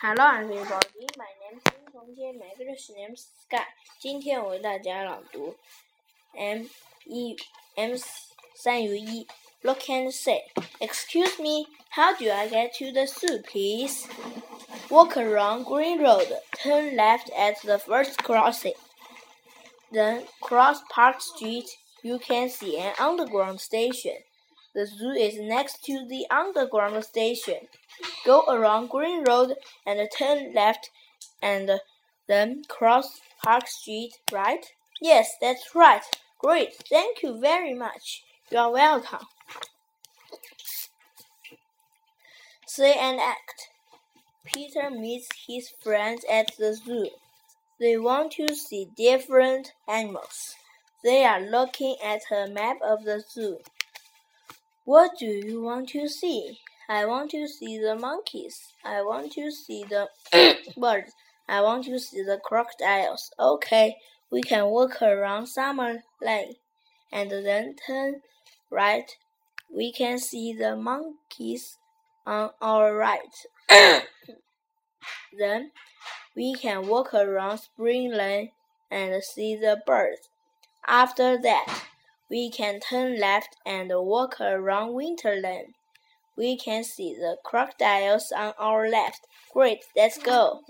Hello everybody, my name is 林从杰，my English name is Sky。今天我为大家朗读 M 一 M 三与一。Look and say, excuse me, how do I get to the zoo, please? Walk around Green Road, turn left at the first crossing. Then cross Park Street. You can see an underground station. The zoo is next to the underground station. Go around Green Road and turn left and then cross Park Street, right? Yes, that's right. Great. Thank you very much. You are welcome. Say and act. Peter meets his friends at the zoo. They want to see different animals. They are looking at a map of the zoo. What do you want to see? I want to see the monkeys. I want to see the birds. I want to see the crocodiles. Okay, we can walk around Summer Lane and then turn right. We can see the monkeys on our right. then we can walk around Spring Lane and see the birds. After that, we can turn left and walk around Winter Lane. We can see the crocodiles on our left. Great, let's go.